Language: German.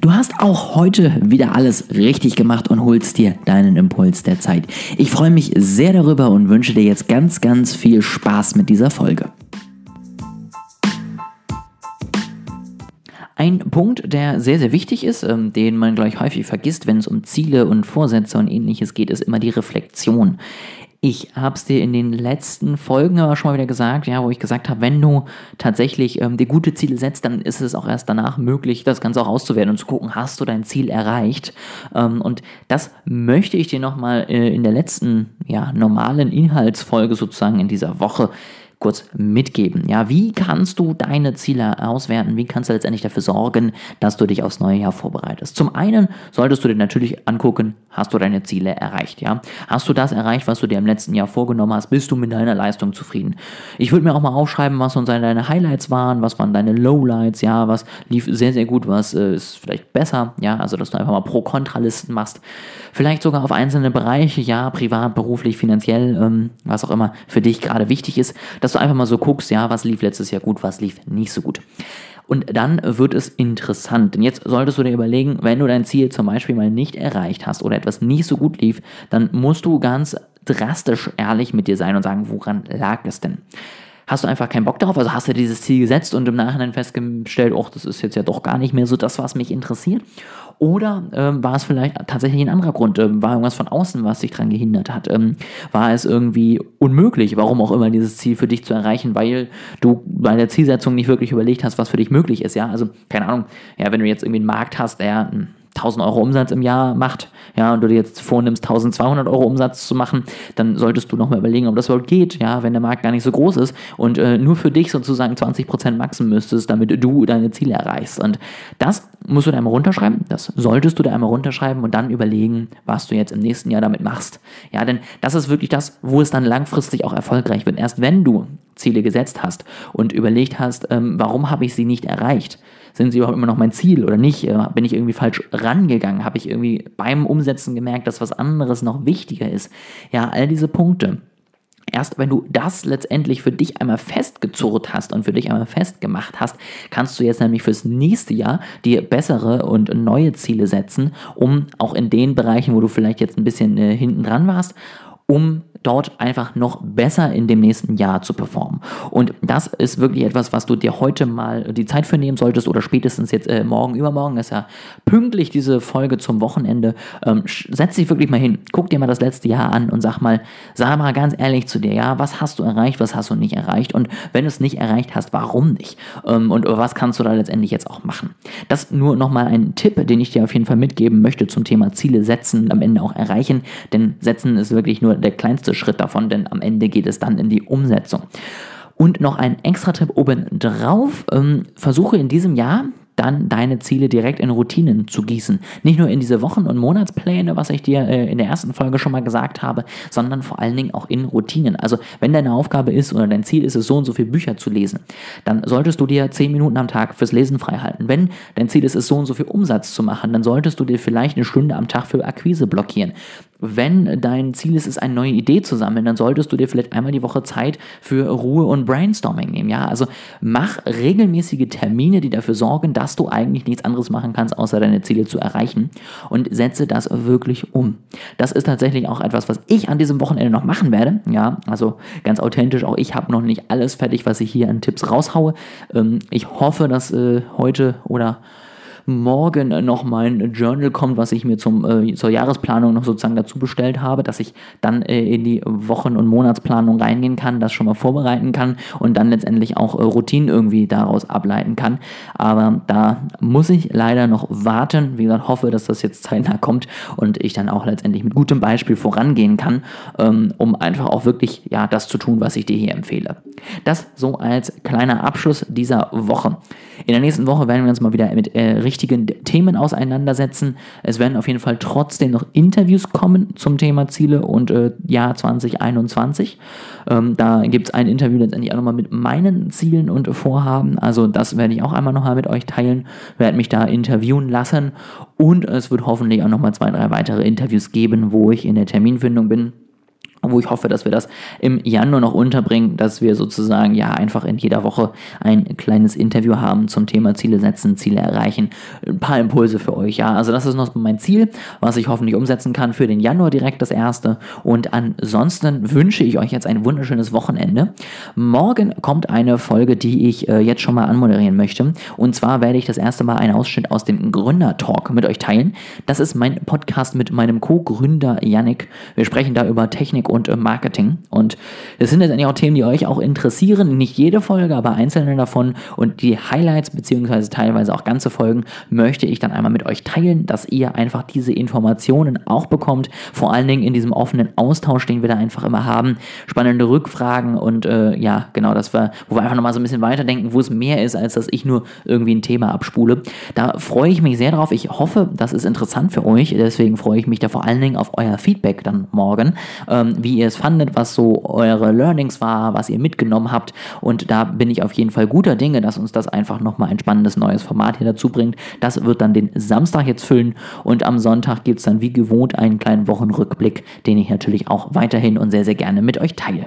Du hast auch heute wieder alles richtig gemacht und holst dir deinen Impuls der Zeit. Ich freue mich sehr darüber und wünsche dir jetzt ganz, ganz viel Spaß mit dieser Folge. Ein Punkt, der sehr, sehr wichtig ist, ähm, den man gleich häufig vergisst, wenn es um Ziele und Vorsätze und ähnliches geht, ist immer die Reflexion. Ich habe es dir in den letzten Folgen aber schon mal wieder gesagt, ja, wo ich gesagt habe, wenn du tatsächlich ähm, dir gute Ziele setzt, dann ist es auch erst danach möglich, das Ganze auch auszuwerten und zu gucken, hast du dein Ziel erreicht? Ähm, und das möchte ich dir nochmal äh, in der letzten, ja, normalen Inhaltsfolge sozusagen in dieser Woche kurz mitgeben. Ja, wie kannst du deine Ziele auswerten? Wie kannst du letztendlich dafür sorgen, dass du dich aufs neue Jahr vorbereitest? Zum einen solltest du dir natürlich angucken, hast du deine Ziele erreicht? Ja, hast du das erreicht, was du dir im letzten Jahr vorgenommen hast? Bist du mit deiner Leistung zufrieden? Ich würde mir auch mal aufschreiben, was so deine Highlights waren, was waren deine Lowlights? Ja, was lief sehr, sehr gut, was äh, ist vielleicht besser? Ja, also dass du einfach mal Pro-Kontra-Listen machst. Vielleicht sogar auf einzelne Bereiche, ja, privat, beruflich, finanziell, ähm, was auch immer für dich gerade wichtig ist, dass du einfach mal so guckst, ja, was lief letztes Jahr gut, was lief nicht so gut. Und dann wird es interessant. Denn jetzt solltest du dir überlegen, wenn du dein Ziel zum Beispiel mal nicht erreicht hast oder etwas nicht so gut lief, dann musst du ganz drastisch ehrlich mit dir sein und sagen, woran lag es denn? Hast du einfach keinen Bock darauf? Also hast du dieses Ziel gesetzt und im Nachhinein festgestellt, oh, das ist jetzt ja doch gar nicht mehr so das, was mich interessiert? Oder ähm, war es vielleicht tatsächlich ein anderer Grund? Ähm, war irgendwas von außen, was dich daran gehindert hat? Ähm, war es irgendwie unmöglich, warum auch immer, dieses Ziel für dich zu erreichen, weil du bei der Zielsetzung nicht wirklich überlegt hast, was für dich möglich ist? Ja, also keine Ahnung, ja, wenn du jetzt irgendwie einen Markt hast, der 1000 Euro Umsatz im Jahr macht, ja, und du dir jetzt vornimmst, 1200 Euro Umsatz zu machen, dann solltest du nochmal überlegen, ob das überhaupt geht, ja, wenn der Markt gar nicht so groß ist und äh, nur für dich sozusagen 20% maxen müsstest, damit du deine Ziele erreichst. Und das musst du da einmal runterschreiben, das solltest du da einmal runterschreiben und dann überlegen, was du jetzt im nächsten Jahr damit machst. Ja, denn das ist wirklich das, wo es dann langfristig auch erfolgreich wird. Erst wenn du Ziele gesetzt hast und überlegt hast, ähm, warum habe ich sie nicht erreicht, sind sie überhaupt immer noch mein Ziel oder nicht? Äh, bin ich irgendwie falsch rangegangen? Habe ich irgendwie beim Umsetzen gemerkt, dass was anderes noch wichtiger ist? Ja, all diese Punkte. Erst wenn du das letztendlich für dich einmal festgezurrt hast und für dich einmal festgemacht hast, kannst du jetzt nämlich fürs nächste Jahr dir bessere und neue Ziele setzen, um auch in den Bereichen, wo du vielleicht jetzt ein bisschen äh, hinten dran warst, um dort einfach noch besser in dem nächsten Jahr zu performen. Und das ist wirklich etwas, was du dir heute mal die Zeit für nehmen solltest oder spätestens jetzt äh, morgen, übermorgen ist ja pünktlich diese Folge zum Wochenende. Ähm, setz dich wirklich mal hin, guck dir mal das letzte Jahr an und sag mal, sag mal ganz ehrlich zu dir, ja, was hast du erreicht, was hast du nicht erreicht und wenn du es nicht erreicht hast, warum nicht? Ähm, und was kannst du da letztendlich jetzt auch machen? Das nur nochmal ein Tipp, den ich dir auf jeden Fall mitgeben möchte zum Thema Ziele setzen am Ende auch erreichen, denn setzen ist wirklich nur der kleinste Schritt davon, denn am Ende geht es dann in die Umsetzung. Und noch ein extra Tipp oben drauf. Ähm, versuche in diesem Jahr dann deine Ziele direkt in Routinen zu gießen. Nicht nur in diese Wochen- und Monatspläne, was ich dir äh, in der ersten Folge schon mal gesagt habe, sondern vor allen Dingen auch in Routinen. Also wenn deine Aufgabe ist oder dein Ziel ist es, so und so viele Bücher zu lesen, dann solltest du dir zehn Minuten am Tag fürs Lesen freihalten. Wenn dein Ziel ist es, so und so viel Umsatz zu machen, dann solltest du dir vielleicht eine Stunde am Tag für Akquise blockieren. Wenn dein Ziel ist, es eine neue Idee zu sammeln, dann solltest du dir vielleicht einmal die Woche Zeit für Ruhe und Brainstorming nehmen. Ja, also mach regelmäßige Termine, die dafür sorgen, dass du eigentlich nichts anderes machen kannst, außer deine Ziele zu erreichen und setze das wirklich um. Das ist tatsächlich auch etwas, was ich an diesem Wochenende noch machen werde. Ja, also ganz authentisch, auch ich habe noch nicht alles fertig, was ich hier an Tipps raushaue. Ähm, ich hoffe, dass äh, heute oder morgen noch mein Journal kommt, was ich mir zum, äh, zur Jahresplanung noch sozusagen dazu bestellt habe, dass ich dann äh, in die Wochen- und Monatsplanung reingehen kann, das schon mal vorbereiten kann und dann letztendlich auch äh, Routinen irgendwie daraus ableiten kann. Aber da muss ich leider noch warten. Wie gesagt, hoffe, dass das jetzt zeitnah kommt und ich dann auch letztendlich mit gutem Beispiel vorangehen kann, ähm, um einfach auch wirklich ja, das zu tun, was ich dir hier empfehle. Das so als kleiner Abschluss dieser Woche. In der nächsten Woche werden wir uns mal wieder mit äh, richtigen Themen auseinandersetzen. Es werden auf jeden Fall trotzdem noch Interviews kommen zum Thema Ziele und äh, Jahr 2021. Ähm, da gibt es ein Interview letztendlich auch nochmal mit meinen Zielen und Vorhaben. Also das werde ich auch einmal nochmal mit euch teilen, werde mich da interviewen lassen und es wird hoffentlich auch nochmal zwei, drei weitere Interviews geben, wo ich in der Terminfindung bin wo ich hoffe, dass wir das im Januar noch unterbringen, dass wir sozusagen ja einfach in jeder Woche ein kleines Interview haben zum Thema Ziele setzen, Ziele erreichen, ein paar Impulse für euch, ja. Also das ist noch mein Ziel, was ich hoffentlich umsetzen kann für den Januar direkt das erste und ansonsten wünsche ich euch jetzt ein wunderschönes Wochenende. Morgen kommt eine Folge, die ich äh, jetzt schon mal anmoderieren möchte und zwar werde ich das erste Mal einen Ausschnitt aus dem Gründer Talk mit euch teilen. Das ist mein Podcast mit meinem Co-Gründer Yannick. Wir sprechen da über Technik und äh, Marketing. Und das sind letztendlich auch Themen, die euch auch interessieren. Nicht jede Folge, aber einzelne davon. Und die Highlights, beziehungsweise teilweise auch ganze Folgen, möchte ich dann einmal mit euch teilen, dass ihr einfach diese Informationen auch bekommt. Vor allen Dingen in diesem offenen Austausch, den wir da einfach immer haben. Spannende Rückfragen und äh, ja, genau, das war, wo wir einfach nochmal so ein bisschen weiterdenken, wo es mehr ist, als dass ich nur irgendwie ein Thema abspule. Da freue ich mich sehr drauf. Ich hoffe, das ist interessant für euch. Deswegen freue ich mich da vor allen Dingen auf euer Feedback dann morgen. Ähm, wie ihr es fandet, was so eure Learnings war, was ihr mitgenommen habt. Und da bin ich auf jeden Fall guter Dinge, dass uns das einfach nochmal ein spannendes neues Format hier dazu bringt. Das wird dann den Samstag jetzt füllen und am Sonntag gibt es dann wie gewohnt einen kleinen Wochenrückblick, den ich natürlich auch weiterhin und sehr, sehr gerne mit euch teile.